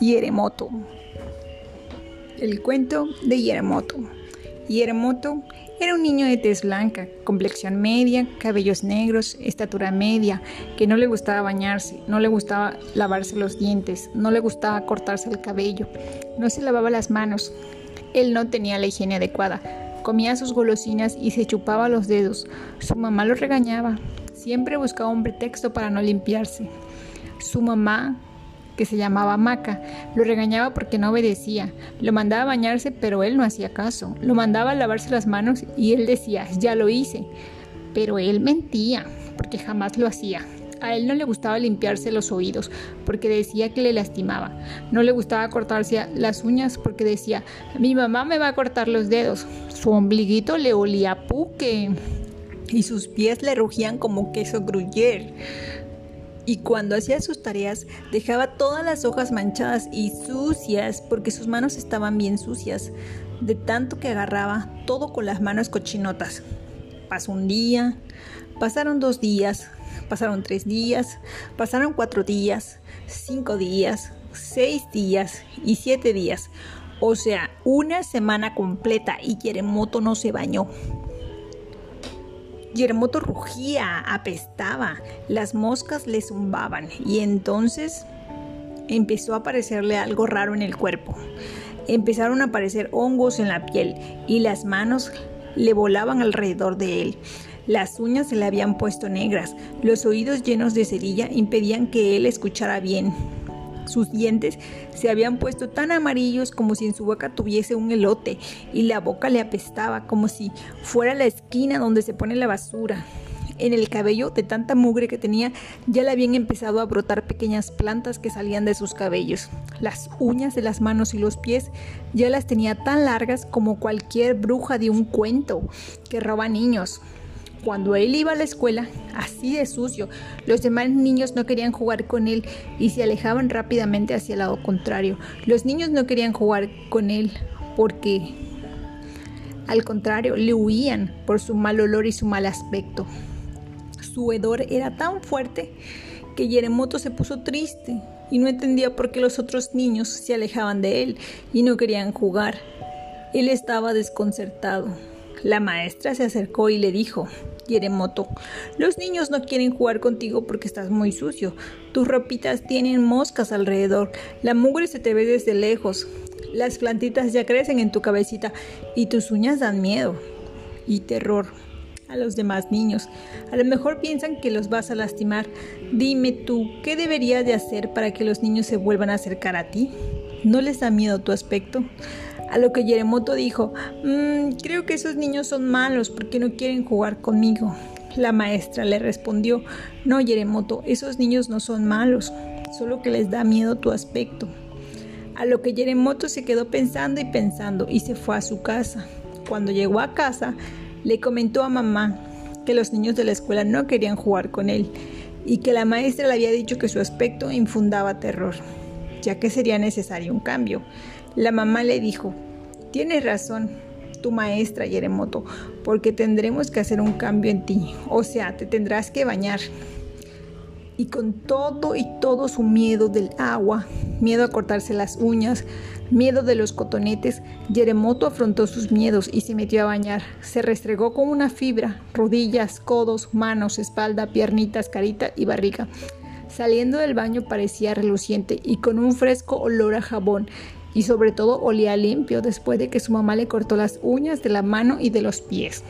Yeremoto. El cuento de Yeremoto. Yeremoto era un niño de tez blanca, complexión media, cabellos negros, estatura media, que no le gustaba bañarse, no le gustaba lavarse los dientes, no le gustaba cortarse el cabello, no se lavaba las manos. Él no tenía la higiene adecuada, comía sus golosinas y se chupaba los dedos. Su mamá lo regañaba, siempre buscaba un pretexto para no limpiarse. Su mamá que se llamaba Maca. Lo regañaba porque no obedecía. Lo mandaba a bañarse, pero él no hacía caso. Lo mandaba a lavarse las manos y él decía, ya lo hice. Pero él mentía, porque jamás lo hacía. A él no le gustaba limpiarse los oídos porque decía que le lastimaba. No le gustaba cortarse las uñas porque decía, mi mamá me va a cortar los dedos. Su ombliguito le olía a puque y sus pies le rugían como queso gruyere y cuando hacía sus tareas dejaba todas las hojas manchadas y sucias porque sus manos estaban bien sucias, de tanto que agarraba todo con las manos cochinotas. Pasó un día, pasaron dos días, pasaron tres días, pasaron cuatro días, cinco días, seis días y siete días. O sea, una semana completa y Yeremoto no se bañó. Yeremoto rugía, apestaba, las moscas le zumbaban y entonces empezó a aparecerle algo raro en el cuerpo. Empezaron a aparecer hongos en la piel y las manos le volaban alrededor de él. Las uñas se le habían puesto negras, los oídos llenos de cerilla impedían que él escuchara bien. Sus dientes se habían puesto tan amarillos como si en su boca tuviese un elote y la boca le apestaba como si fuera la esquina donde se pone la basura. En el cabello, de tanta mugre que tenía, ya le habían empezado a brotar pequeñas plantas que salían de sus cabellos. Las uñas de las manos y los pies ya las tenía tan largas como cualquier bruja de un cuento que roba niños. Cuando él iba a la escuela, así de sucio, los demás niños no querían jugar con él y se alejaban rápidamente hacia el lado contrario. Los niños no querían jugar con él porque, al contrario, le huían por su mal olor y su mal aspecto. Su hedor era tan fuerte que Yeremoto se puso triste y no entendía por qué los otros niños se alejaban de él y no querían jugar. Él estaba desconcertado. La maestra se acercó y le dijo, Yeremoto, los niños no quieren jugar contigo porque estás muy sucio. Tus ropitas tienen moscas alrededor. La mugre se te ve desde lejos. Las plantitas ya crecen en tu cabecita y tus uñas dan miedo y terror a los demás niños. A lo mejor piensan que los vas a lastimar. Dime tú, ¿qué deberías de hacer para que los niños se vuelvan a acercar a ti? ¿No les da miedo tu aspecto? A lo que Yeremoto dijo, mmm, creo que esos niños son malos porque no quieren jugar conmigo. La maestra le respondió, no Yeremoto, esos niños no son malos, solo que les da miedo tu aspecto. A lo que Yeremoto se quedó pensando y pensando y se fue a su casa. Cuando llegó a casa, le comentó a mamá que los niños de la escuela no querían jugar con él y que la maestra le había dicho que su aspecto infundaba terror, ya que sería necesario un cambio. La mamá le dijo, tienes razón, tu maestra Yeremoto, porque tendremos que hacer un cambio en ti, o sea, te tendrás que bañar. Y con todo y todo su miedo del agua, miedo a cortarse las uñas, miedo de los cotonetes, Yeremoto afrontó sus miedos y se metió a bañar. Se restregó con una fibra, rodillas, codos, manos, espalda, piernitas, carita y barriga. Saliendo del baño parecía reluciente y con un fresco olor a jabón y sobre todo olía limpio después de que su mamá le cortó las uñas de la mano y de los pies.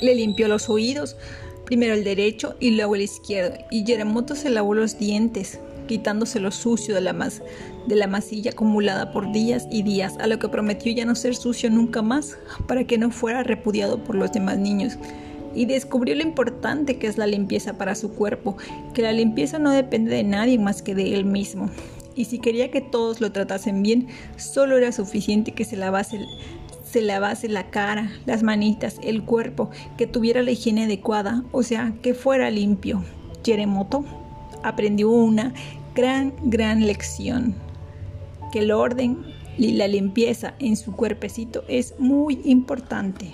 Le limpió los oídos, primero el derecho y luego el izquierdo, y Yeremoto se lavó los dientes, quitándose lo sucio de la, de la masilla acumulada por días y días, a lo que prometió ya no ser sucio nunca más, para que no fuera repudiado por los demás niños. Y descubrió lo importante que es la limpieza para su cuerpo, que la limpieza no depende de nadie más que de él mismo y si quería que todos lo tratasen bien, solo era suficiente que se lavase, se lavase la cara, las manitas, el cuerpo, que tuviera la higiene adecuada, o sea, que fuera limpio. Yeremoto aprendió una gran, gran lección, que el orden y la limpieza en su cuerpecito es muy importante.